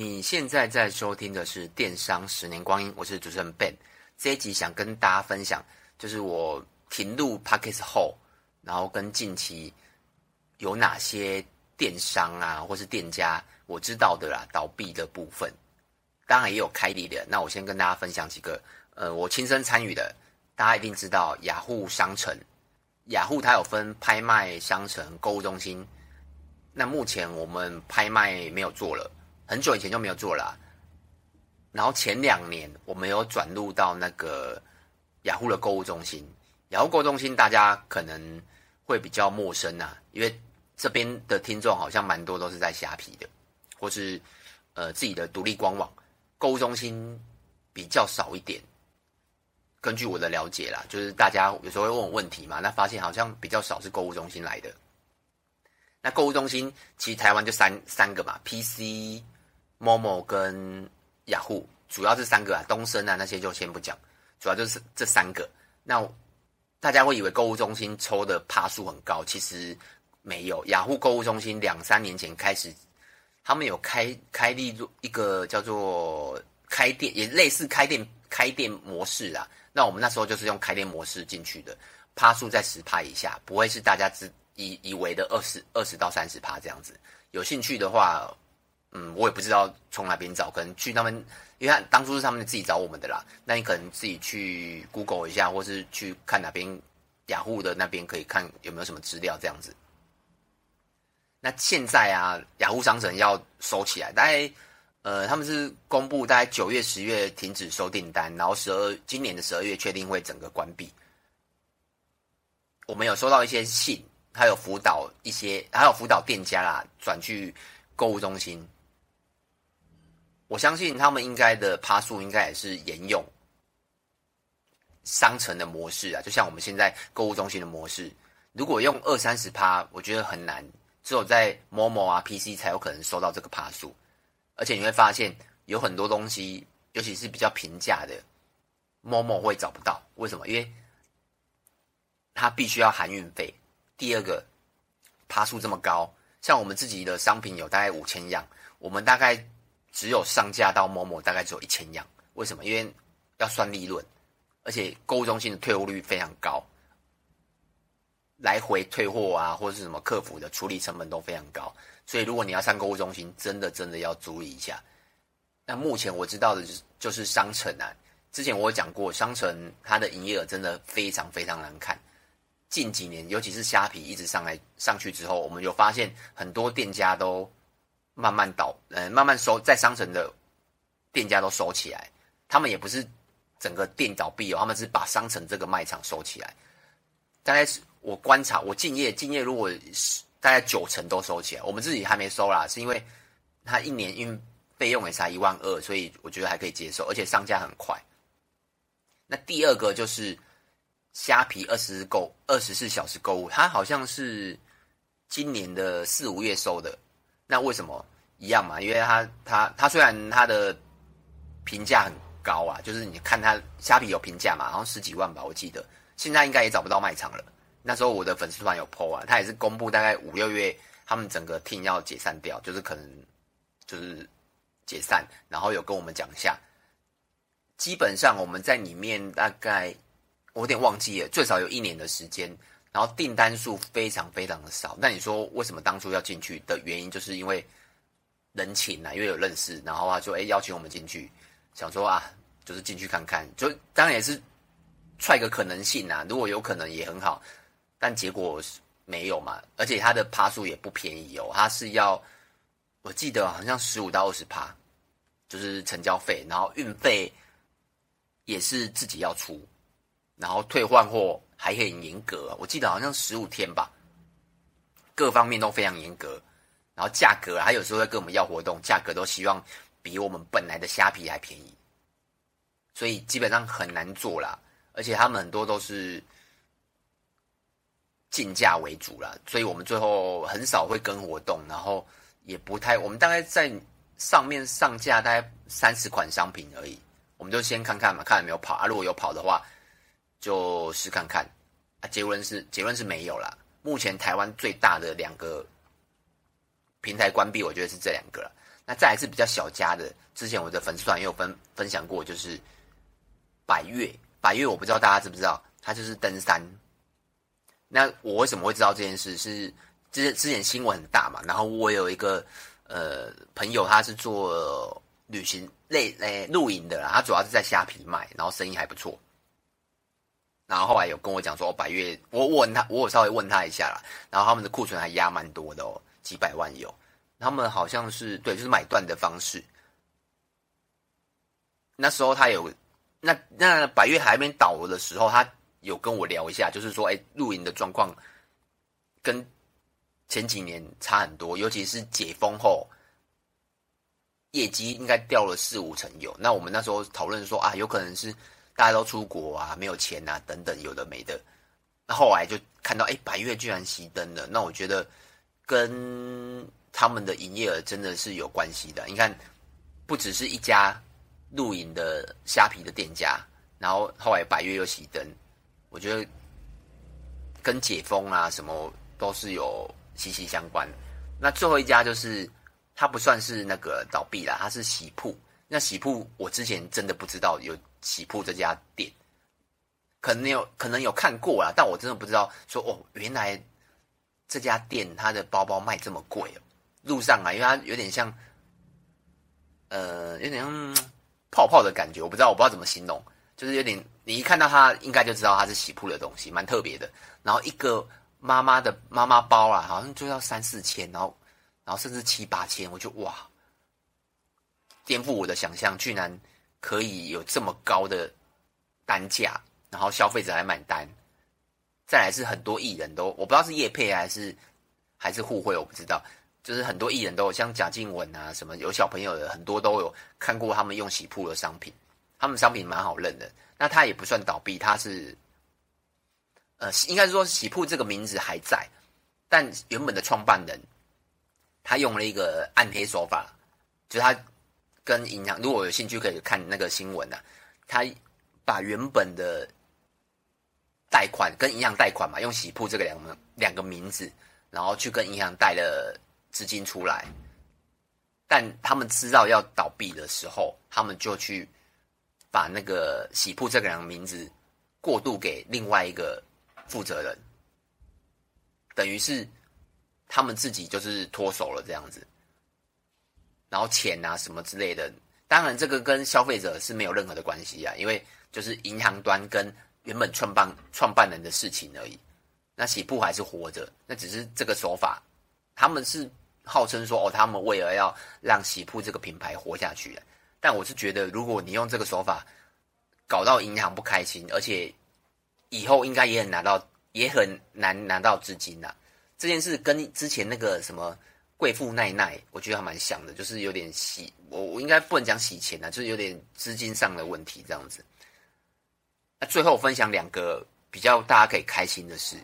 你现在在收听的是《电商十年光阴》，我是主持人 Ben。这一集想跟大家分享，就是我停录 Podcast 后，然后跟近期有哪些电商啊，或是店家我知道的啦，倒闭的部分，当然也有开立的。那我先跟大家分享几个，呃，我亲身参与的。大家一定知道雅虎商城，雅虎它有分拍卖商城、购物中心。那目前我们拍卖没有做了。很久以前就没有做了，然后前两年我们有转入到那个雅虎的购物中心。雅虎购物中心大家可能会比较陌生啊，因为这边的听众好像蛮多都是在虾皮的，或是呃自己的独立官网购物中心比较少一点。根据我的了解啦，就是大家有时候会问我问题嘛，那发现好像比较少是购物中心来的。那购物中心其实台湾就三三个嘛，PC。Momo 跟雅虎主要这三个啊，东森啊那些就先不讲，主要就是这三个。那大家会以为购物中心抽的趴数很高，其实没有。雅虎购物中心两三年前开始，他们有开开立一个叫做开店，也类似开店开店模式啊。那我们那时候就是用开店模式进去的，趴数在十趴以下，不会是大家只以以为的二十二十到三十趴这样子。有兴趣的话。嗯，我也不知道从哪边找，可能去他们，因为他当初是他们自己找我们的啦。那你可能自己去 Google 一下，或是去看哪边雅虎的那边可以看有没有什么资料这样子。那现在啊，雅虎商城要收起来，大概呃他们是公布大概九月、十月停止收订单，然后十二今年的十二月确定会整个关闭。我们有收到一些信，还有辅导一些，还有辅导店家啦，转去购物中心。我相信他们应该的趴数应该也是沿用商城的模式啊，就像我们现在购物中心的模式。如果用二三十趴，我觉得很难，只有在 Momo 啊 PC 才有可能收到这个趴数。而且你会发现有很多东西，尤其是比较平价的 Momo 会找不到。为什么？因为它必须要含运费。第二个趴数这么高，像我们自己的商品有大概五千样，我们大概。只有上架到某某大概只有一千样，为什么？因为要算利润，而且购物中心的退货率非常高，来回退货啊，或者是什么客服的处理成本都非常高，所以如果你要上购物中心，真的真的要注意一下。那目前我知道的就是就是商城啊，之前我有讲过，商城它的营业额真的非常非常难看。近几年，尤其是虾皮一直上来上去之后，我们有发现很多店家都。慢慢倒，呃，慢慢收，在商城的店家都收起来，他们也不是整个店倒闭哦，他们是把商城这个卖场收起来。大概是我观察，我敬业敬业，如果是大概九成都收起来，我们自己还没收啦，是因为他一年因费用也才一万二，所以我觉得还可以接受，而且上架很快。那第二个就是虾皮二十购二十四小时购物，它好像是今年的四五月收的。那为什么一样嘛？因为他他他虽然他的评价很高啊，就是你看他虾皮有评价嘛，好像十几万吧，我记得现在应该也找不到卖场了。那时候我的粉丝团有 po 啊，他也是公布大概五六月他们整个 team 要解散掉，就是可能就是解散，然后有跟我们讲一下。基本上我们在里面大概我有点忘记了，最少有一年的时间。然后订单数非常非常的少，那你说为什么当初要进去的原因，就是因为人情啊，因为有认识，然后啊就哎邀请我们进去，想说啊就是进去看看，就当然也是踹个可能性啊，如果有可能也很好，但结果没有嘛，而且它的趴数也不便宜哦，它是要我记得好像十五到二十趴，就是成交费，然后运费也是自己要出，然后退换货。还很严格，我记得好像十五天吧，各方面都非常严格。然后价格，还有时候会跟我们要活动，价格都希望比我们本来的虾皮还便宜，所以基本上很难做啦。而且他们很多都是竞价为主啦，所以我们最后很少会跟活动，然后也不太，我们大概在上面上架大概三十款商品而已，我们就先看看嘛，看有没有跑啊，如果有跑的话。就试看看啊，结论是结论是没有啦。目前台湾最大的两个平台关闭，我觉得是这两个了。那再来是比较小家的，之前我的粉丝团也有分分享过，就是百越。百越我不知道大家知不知道，它就是登山。那我为什么会知道这件事？是之之前新闻很大嘛，然后我有一个呃朋友，他是做旅行类诶露营的啦，他主要是在虾皮卖，然后生意还不错。然后后来有跟我讲说，百岳，我问他，我有稍微问他一下啦，然后他们的库存还压蛮多的哦，几百万有。他们好像是对，就是买断的方式。那时候他有，那那百岳还没倒的时候，他有跟我聊一下，就是说，哎，露营的状况跟前几年差很多，尤其是解封后，业绩应该掉了四五成有。那我们那时候讨论说啊，有可能是。大家都出国啊，没有钱啊，等等，有的没的。那后来就看到，哎，百岳居然熄灯了。那我觉得跟他们的营业额真的是有关系的。你看，不只是一家露营的虾皮的店家，然后后来百岳又熄灯，我觉得跟解封啊什么都是有息息相关。那最后一家就是，它不算是那个倒闭啦，它是洗铺。那洗铺我之前真的不知道有。喜铺这家店，可能有可能有看过啦，但我真的不知道说哦，原来这家店它的包包卖这么贵哦。路上啊，因为它有点像，呃，有点像泡泡的感觉，我不知道，我不知道怎么形容，就是有点你一看到它，应该就知道它是喜铺的东西，蛮特别的。然后一个妈妈的妈妈包啊，好像就要三四千，然后然后甚至七八千，我就哇，颠覆我的想象，居然。可以有这么高的单价，然后消费者来买单。再来是很多艺人都，我不知道是叶配还是还是互惠，我不知道。就是很多艺人都有，像贾静雯啊，什么有小朋友的，很多都有看过他们用洗铺的商品，他们商品蛮好认的。那他也不算倒闭，他是呃，应该是说洗铺这个名字还在，但原本的创办人他用了一个暗黑手法，就他。跟银行，如果有兴趣可以看那个新闻啊，他把原本的贷款跟银行贷款嘛，用洗铺这个两个两个名字，然后去跟银行贷了资金出来，但他们知道要倒闭的时候，他们就去把那个洗铺这个两个名字过渡给另外一个负责人，等于是他们自己就是脱手了这样子。然后钱啊什么之类的，当然这个跟消费者是没有任何的关系啊，因为就是银行端跟原本创办创办人的事情而已。那洗铺还是活着，那只是这个手法，他们是号称说哦，他们为了要让洗铺这个品牌活下去。但我是觉得，如果你用这个手法搞到银行不开心，而且以后应该也很难到，也很难拿到资金呐。这件事跟之前那个什么。贵妇奈奈，我觉得还蛮像的，就是有点洗，我我应该不能讲洗钱啊，就是有点资金上的问题这样子。那最后分享两个比较大家可以开心的事，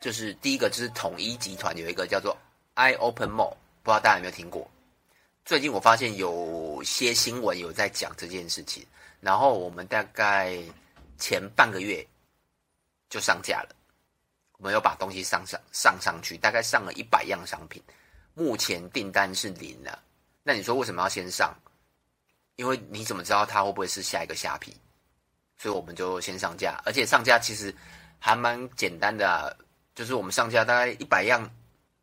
就是第一个就是统一集团有一个叫做 i Open Mall，不知道大家有没有听过？最近我发现有些新闻有在讲这件事情，然后我们大概前半个月就上架了，我们又把东西上上上上去，大概上了一百样商品。目前订单是零了，那你说为什么要先上？因为你怎么知道它会不会是下一个虾皮？所以我们就先上架，而且上架其实还蛮简单的啊，就是我们上架大概一百样，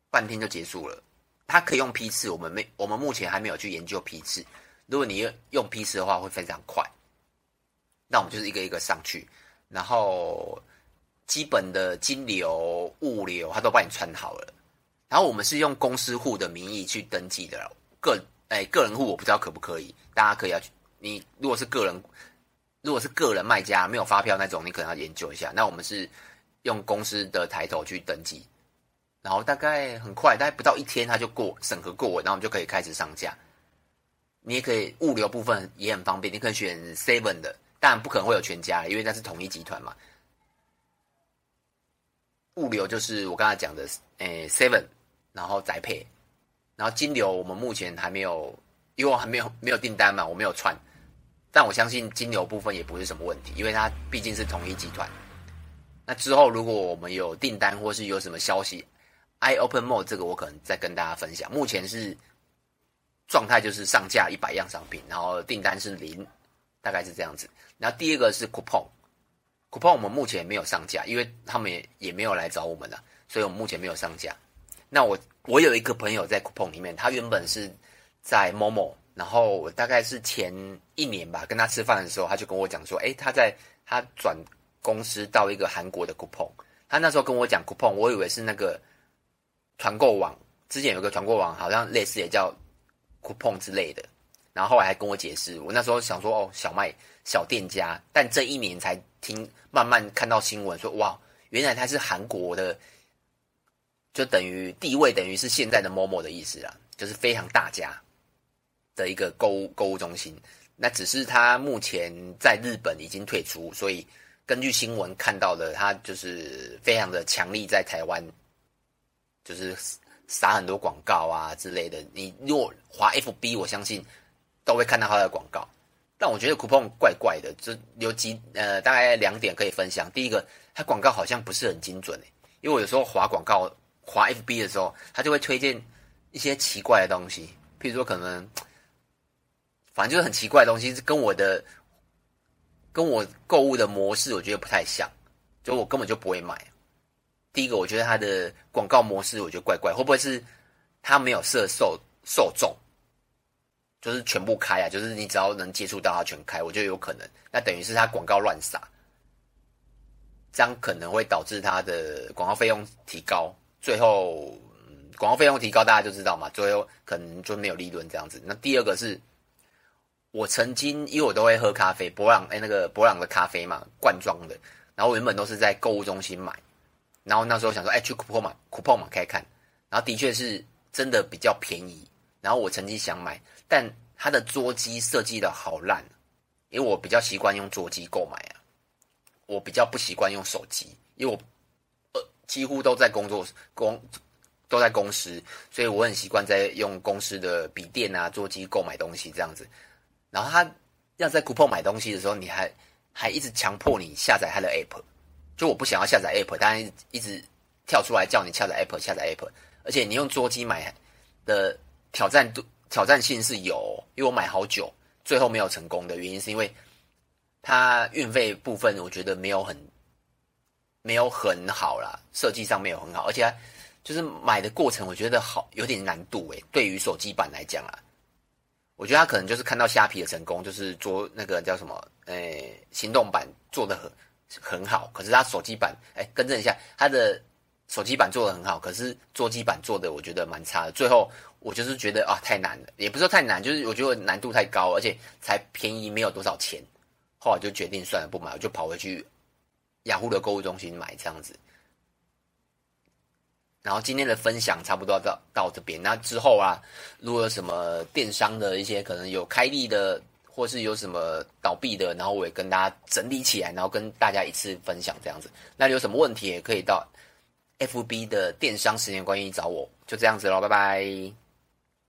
半天就结束了。它可以用批次，我们没，我们目前还没有去研究批次。如果你用批次的话，会非常快。那我们就是一个一个上去，然后基本的金流、物流，它都帮你穿好了。然后我们是用公司户的名义去登记的，个哎个人户我不知道可不可以，大家可以要去。你如果是个人，如果是个人卖家没有发票那种，你可能要研究一下。那我们是用公司的抬头去登记，然后大概很快，大概不到一天他就过审核过，然后我们就可以开始上架。你也可以物流部分也很方便，你可以选 Seven 的，但不可能会有全家，因为那是统一集团嘛。物流就是我刚才讲的，诶 Seven。然后宅配，然后金流我们目前还没有，因为我还没有没有订单嘛，我没有串，但我相信金流部分也不是什么问题，因为它毕竟是统一集团。那之后如果我们有订单或是有什么消息，i Open Mall 这个我可能再跟大家分享。目前是状态就是上架一百样商品，然后订单是零，大概是这样子。然后第二个是 coupon，coupon 我们目前没有上架，因为他们也也没有来找我们了，所以我们目前没有上架。那我我有一个朋友在 coupon 里面，他原本是在 Momo，然后我大概是前一年吧，跟他吃饭的时候，他就跟我讲说，诶，他在他转公司到一个韩国的 coupon，他那时候跟我讲 coupon，我以为是那个团购网，之前有个团购网，好像类似也叫 coupon 之类的，然后后来还跟我解释，我那时候想说，哦，小卖小店家，但这一年才听慢慢看到新闻说，哇，原来他是韩国的，就等于地位等于是现在的 Momo 的意思啦，就是非常大家的一个购物购物中心。那只是他目前在日本已经退出，所以根据新闻看到的，他就是非常的强力在台湾，就是撒很多广告啊之类的。你如果滑 FB，我相信都会看到他的广告。但我觉得 Coupon 怪怪的，就有几呃大概两点可以分享。第一个，他广告好像不是很精准诶，因为我有时候滑广告滑 FB 的时候，他就会推荐一些奇怪的东西，譬如说可能。反正就是很奇怪的东西，是跟我的跟我购物的模式，我觉得不太像，就我根本就不会买。第一个，我觉得它的广告模式我觉得怪怪，会不会是它没有设受受众，就是全部开啊？就是你只要能接触到它全开，我觉得有可能。那等于是它广告乱撒，这样可能会导致它的广告费用提高，最后广告费用提高，大家就知道嘛，最后可能就没有利润这样子。那第二个是。我曾经，因为我都会喝咖啡，伯朗哎，那个伯朗的咖啡嘛，罐装的。然后原本都是在购物中心买，然后那时候想说，哎，去 coupon 嘛，coupon 嘛，可以看。然后的确是真的比较便宜。然后我曾经想买，但它的桌机设计的好烂，因为我比较习惯用桌机购买啊，我比较不习惯用手机，因为我几乎都在工作公都在公司，所以我很习惯在用公司的笔电啊桌机购买东西这样子。然后他要在酷跑买东西的时候，你还还一直强迫你下载他的 App，就我不想要下载 App，但一直跳出来叫你下载 App，下载 App，而且你用桌机买的挑战度挑战性是有，因为我买好久，最后没有成功的原因是因为它运费部分我觉得没有很没有很好啦，设计上没有很好，而且就是买的过程我觉得好有点难度诶，对于手机版来讲啊。我觉得他可能就是看到虾皮的成功，就是做那个叫什么，诶，行动版做的很很好。可是他手机版，诶，更正一下，他的手机版做的很好，可是桌机版做的我觉得蛮差的。最后我就是觉得啊，太难了，也不是说太难，就是我觉得难度太高，而且才便宜没有多少钱。后来就决定算了，不买，我就跑回去雅虎的购物中心买这样子。然后今天的分享差不多到到这边，那之后啊，如果有什么电商的一些可能有开立的，或是有什么倒闭的，然后我也跟大家整理起来，然后跟大家一次分享这样子。那有什么问题也可以到 FB 的电商十年观念找我，就这样子喽，拜拜。